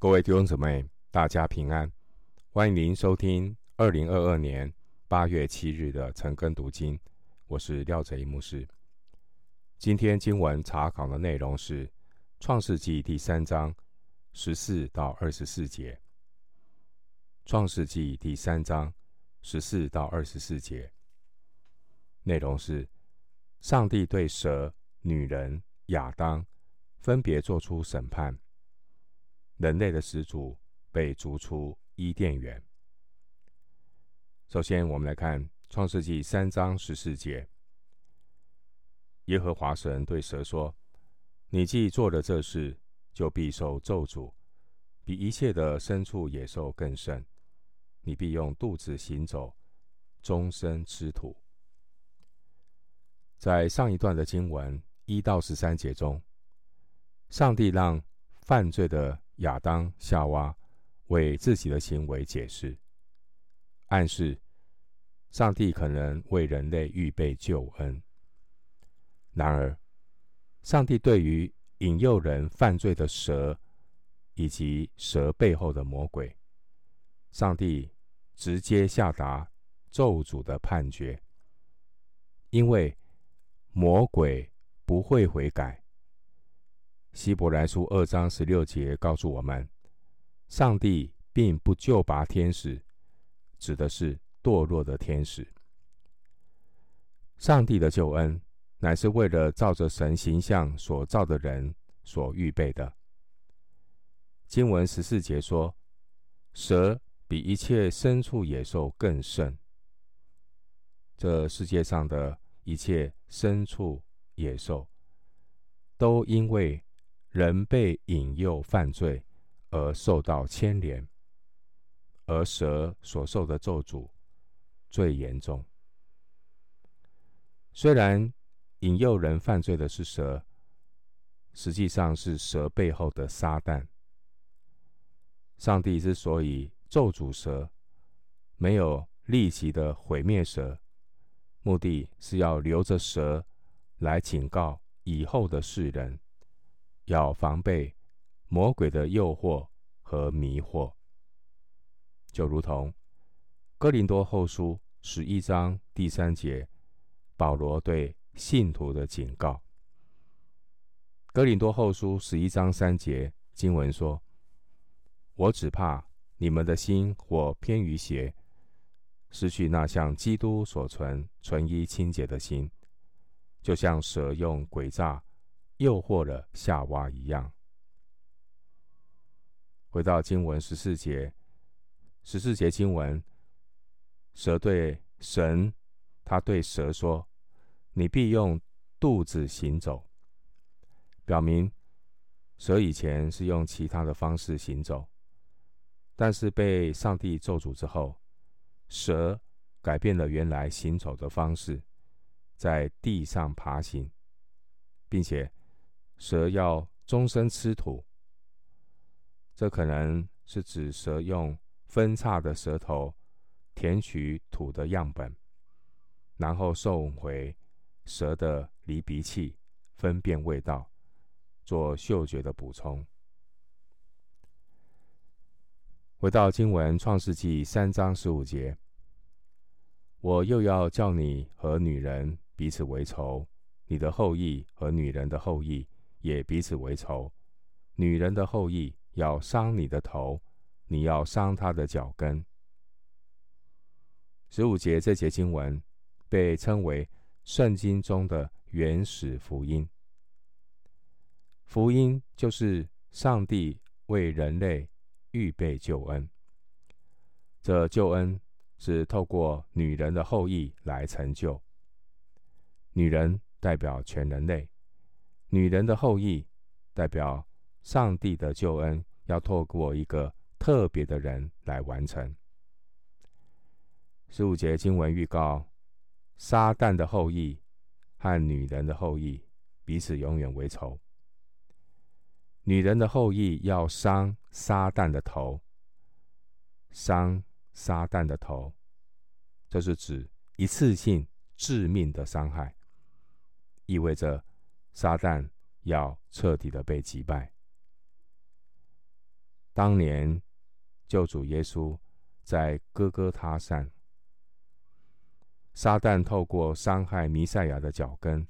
各位弟兄姊妹，大家平安！欢迎您收听二零二二年八月七日的晨更读经，我是廖哲一牧师。今天经文查考的内容是《创世记》第三章十四到二十四节，《创世记》第三章十四到二十四节内容是上帝对蛇、女人、亚当分别做出审判。人类的始祖被逐出伊甸园。首先，我们来看创世纪三章十四节：耶和华神对蛇说：“你既做了这事，就必受咒诅，比一切的牲畜野兽更甚。你必用肚子行走，终身吃土。”在上一段的经文一到十三节中，上帝让犯罪的亚当、夏娃为自己的行为解释，暗示上帝可能为人类预备救恩。然而，上帝对于引诱人犯罪的蛇以及蛇背后的魔鬼，上帝直接下达咒诅的判决，因为魔鬼不会悔改。希伯来书二章十六节告诉我们，上帝并不救拔天使，指的是堕落的天使。上帝的救恩乃是为了照着神形象所造的人所预备的。经文十四节说，蛇比一切牲畜野兽更甚。这世界上的一切牲畜野兽，都因为人被引诱犯罪而受到牵连，而蛇所受的咒诅最严重。虽然引诱人犯罪的是蛇，实际上是蛇背后的撒旦。上帝之所以咒诅蛇，没有立即的毁灭蛇，目的是要留着蛇来警告以后的世人。要防备魔鬼的诱惑和迷惑，就如同哥林多后书十一章第三节，保罗对信徒的警告。哥林多后书十一章三节经文说：“我只怕你们的心或偏于邪，失去那像基督所存纯一清洁的心，就像蛇用诡诈。”诱惑了夏娃一样。回到经文十四节，十四节经文，蛇对神，他对蛇说：“你必用肚子行走。”表明蛇以前是用其他的方式行走，但是被上帝咒诅之后，蛇改变了原来行走的方式，在地上爬行，并且。蛇要终身吃土，这可能是指蛇用分叉的舌头舔取土的样本，然后送回蛇的犁鼻器分辨味道，做嗅觉的补充。回到经文创世纪三章十五节，我又要叫你和女人彼此为仇，你的后裔和女人的后裔。也彼此为仇。女人的后裔要伤你的头，你要伤她的脚跟。十五节这节经文被称为圣经中的原始福音。福音就是上帝为人类预备救恩。这救恩是透过女人的后裔来成就。女人代表全人类。女人的后裔代表上帝的救恩，要透过一个特别的人来完成。十五节经文预告，撒旦的后裔和女人的后裔彼此永远为仇。女人的后裔要伤撒旦的头，伤撒旦的头，这是指一次性致命的伤害，意味着。撒旦要彻底的被击败。当年救主耶稣在哥哥他山，撒旦透过伤害弥赛亚的脚跟，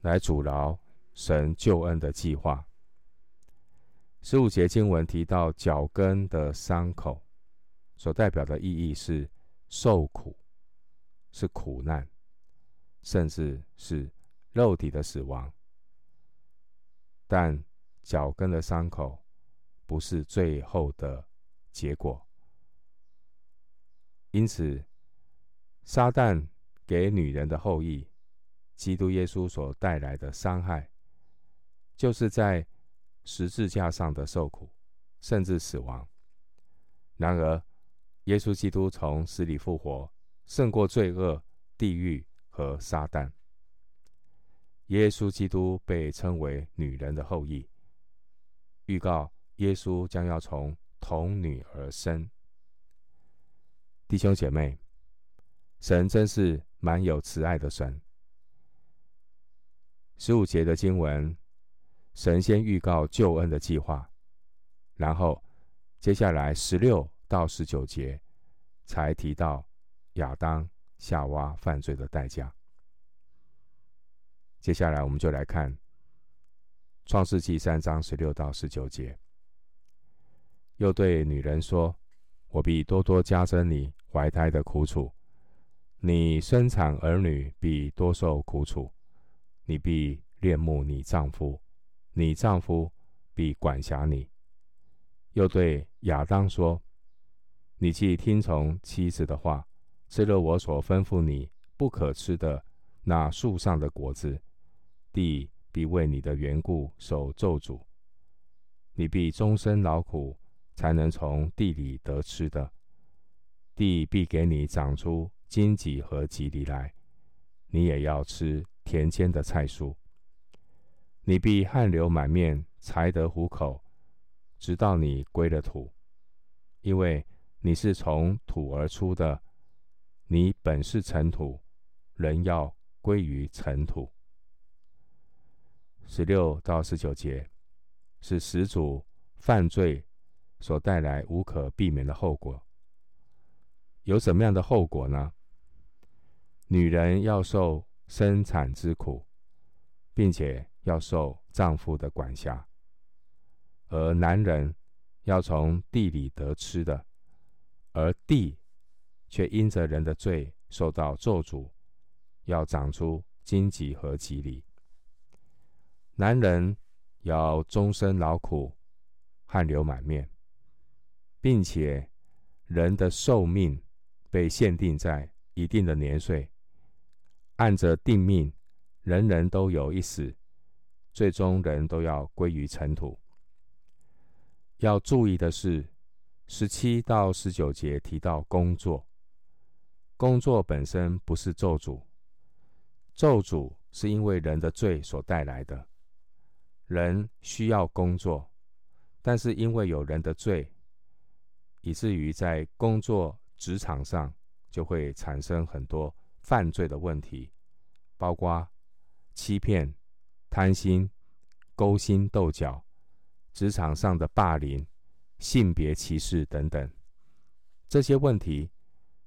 来阻挠神救恩的计划。十五节经文提到脚跟的伤口，所代表的意义是受苦，是苦难，甚至是肉体的死亡。但脚跟的伤口不是最后的结果，因此，撒旦给女人的后裔，基督耶稣所带来的伤害，就是在。十字架上的受苦，甚至死亡。然而，耶稣基督从死里复活，胜过罪恶、地狱和撒旦。耶稣基督被称为女人的后裔，预告耶稣将要从童女而生。弟兄姐妹，神真是满有慈爱的神。十五节的经文。神先预告救恩的计划，然后接下来十六到十九节才提到亚当夏娃犯罪的代价。接下来我们就来看创世记三章十六到十九节，又对女人说：“我必多多加增你怀胎的苦楚，你生产儿女必多受苦楚，你必恋慕你丈夫。”你丈夫必管辖你。又对亚当说：“你既听从妻子的话，吃了我所吩咐你不可吃的那树上的果子，地必为你的缘故受咒诅。你必终身劳苦，才能从地里得吃的。地必给你长出荆棘和蒺藜来，你也要吃田间的菜蔬。”你必汗流满面才得糊口，直到你归了土，因为你是从土而出的，你本是尘土，人要归于尘土。十六到十九节是始祖犯罪所带来无可避免的后果。有什么样的后果呢？女人要受生产之苦，并且。要受丈夫的管辖，而男人要从地里得吃的，而地却因着人的罪受到咒诅，要长出荆棘和蒺藜。男人要终身劳苦，汗流满面，并且人的寿命被限定在一定的年岁，按着定命，人人都有一死。最终，人都要归于尘土。要注意的是，十七到十九节提到工作，工作本身不是咒诅，咒诅是因为人的罪所带来的。人需要工作，但是因为有人的罪，以至于在工作职场上就会产生很多犯罪的问题，包括欺骗。贪心、勾心斗角、职场上的霸凌、性别歧视等等，这些问题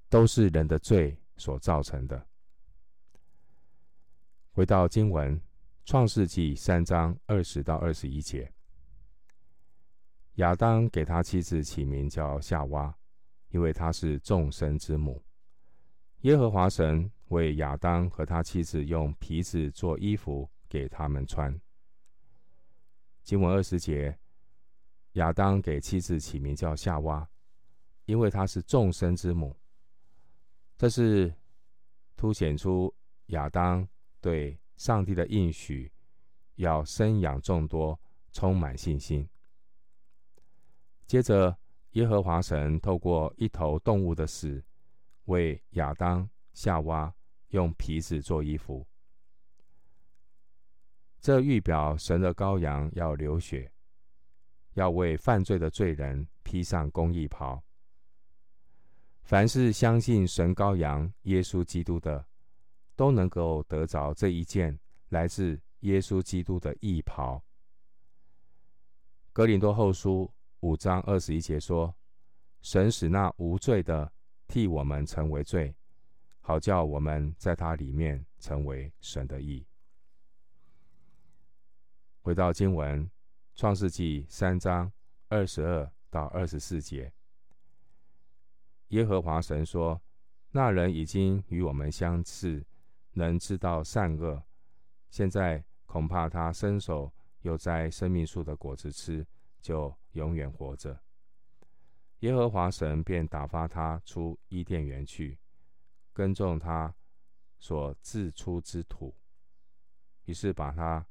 都是人的罪所造成的。回到经文，《创世记》三章二十到二十一节，亚当给他妻子起名叫夏娃，因为她是众生之母。耶和华神为亚当和他妻子用皮子做衣服。给他们穿。经文二十节，亚当给妻子起名叫夏娃，因为她是众生之母。这是凸显出亚当对上帝的应许，要生养众多，充满信心。接着，耶和华神透过一头动物的死，为亚当、夏娃用皮子做衣服。这预表神的羔羊要流血，要为犯罪的罪人披上公义袍。凡是相信神羔羊耶稣基督的，都能够得着这一件来自耶稣基督的义袍。格林多后书五章二十一节说：“神使那无罪的替我们成为罪，好叫我们在他里面成为神的义。”回到经文，《创世纪》三章二十二到二十四节，耶和华神说：“那人已经与我们相似，能知道善恶。现在恐怕他伸手又摘生命树的果子吃，就永远活着。”耶和华神便打发他出伊甸园去，耕种他所自出之土，于是把他。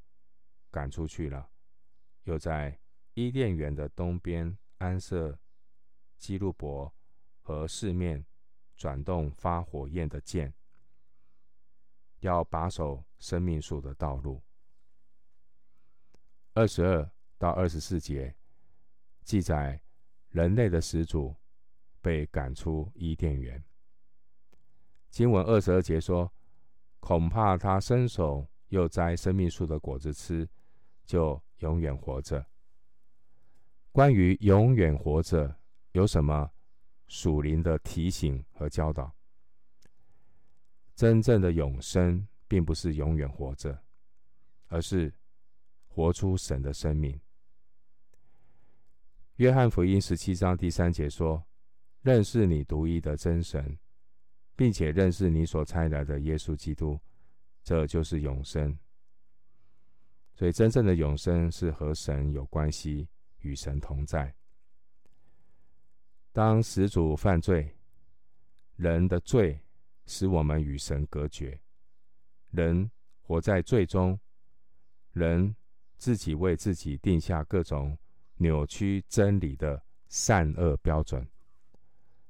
赶出去了，又在伊甸园的东边安设基路伯和四面转动发火焰的箭，要把守生命树的道路。二十二到二十四节记载人类的始祖被赶出伊甸园。经文二十二节说：“恐怕他伸手又摘生命树的果子吃。”就永远活着。关于永远活着，有什么属灵的提醒和教导？真正的永生，并不是永远活着，而是活出神的生命。约翰福音十七章第三节说：“认识你独一的真神，并且认识你所差来的耶稣基督，这就是永生。”所以，真正的永生是和神有关系，与神同在。当始祖犯罪，人的罪使我们与神隔绝，人活在罪中，人自己为自己定下各种扭曲真理的善恶标准，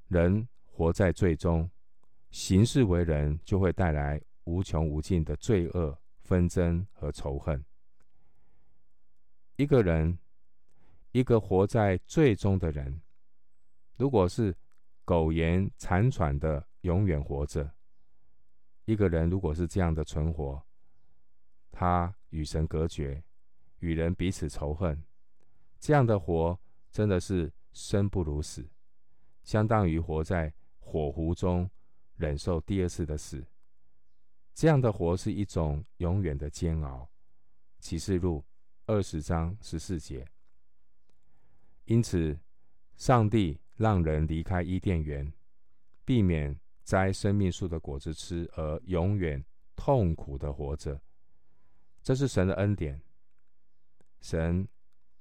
人活在罪中，行事为人就会带来无穷无尽的罪恶、纷争和仇恨。一个人，一个活在罪中的人，如果是苟延残喘的永远活着，一个人如果是这样的存活，他与神隔绝，与人彼此仇恨，这样的活真的是生不如死，相当于活在火湖中忍受第二次的死。这样的活是一种永远的煎熬。启示录。二十章十四节，因此，上帝让人离开伊甸园，避免摘生命树的果子吃，而永远痛苦的活着。这是神的恩典。神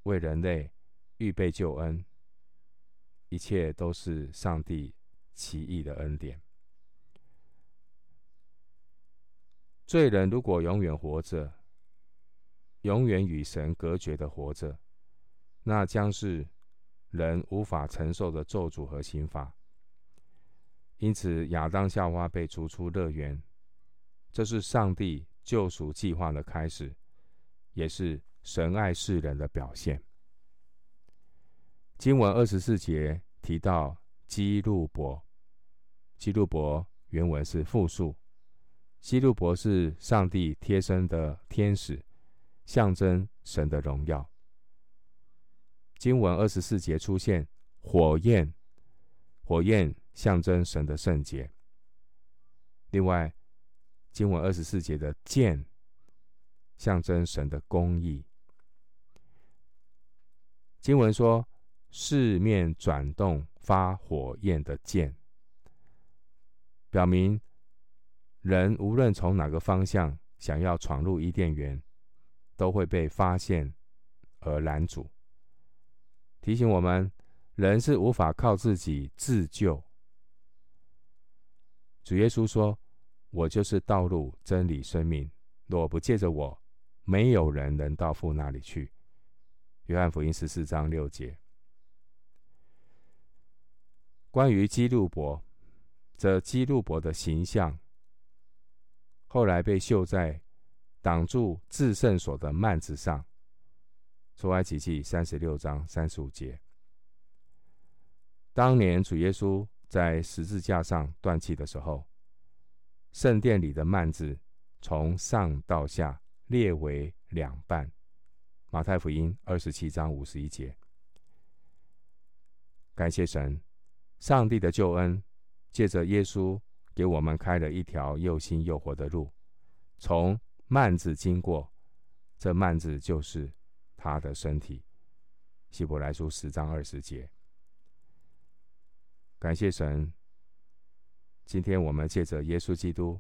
为人类预备救恩，一切都是上帝奇异的恩典。罪人如果永远活着，永远与神隔绝的活着，那将是人无法承受的咒诅和刑罚。因此，亚当夏娃被逐出乐园，这是上帝救赎计划的开始，也是神爱世人的表现。经文二十四节提到基路伯，基路伯原文是复数，基路伯是上帝贴身的天使。象征神的荣耀。经文二十四节出现火焰，火焰象征神的圣洁。另外，经文二十四节的剑，象征神的公义。经文说四面转动发火焰的剑，表明人无论从哪个方向想要闯入伊甸园。都会被发现而拦阻，提醒我们，人是无法靠自己自救。主耶稣说：“我就是道路、真理、生命，若不借着我，没有人能到父那里去。”约翰福音十四章六节。关于基路伯，这基路伯的形象后来被绣在。挡住至圣所的幔子上，出埃及记三十六章三十五节。当年主耶稣在十字架上断气的时候，圣殿里的幔子从上到下裂为两半。马太福音二十七章五十一节。感谢神，上帝的救恩借着耶稣给我们开了一条又新又活的路，从幔子经过，这幔子就是他的身体。希伯来书十章二十节。感谢神，今天我们借着耶稣基督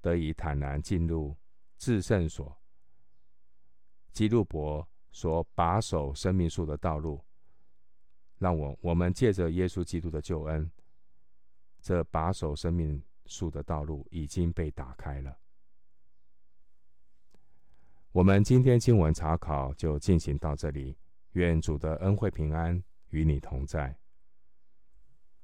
得以坦然进入至圣所。基路伯所把守生命树的道路，让我我们借着耶稣基督的救恩，这把守生命树的道路已经被打开了。我们今天经文查考就进行到这里，愿主的恩惠平安与你同在。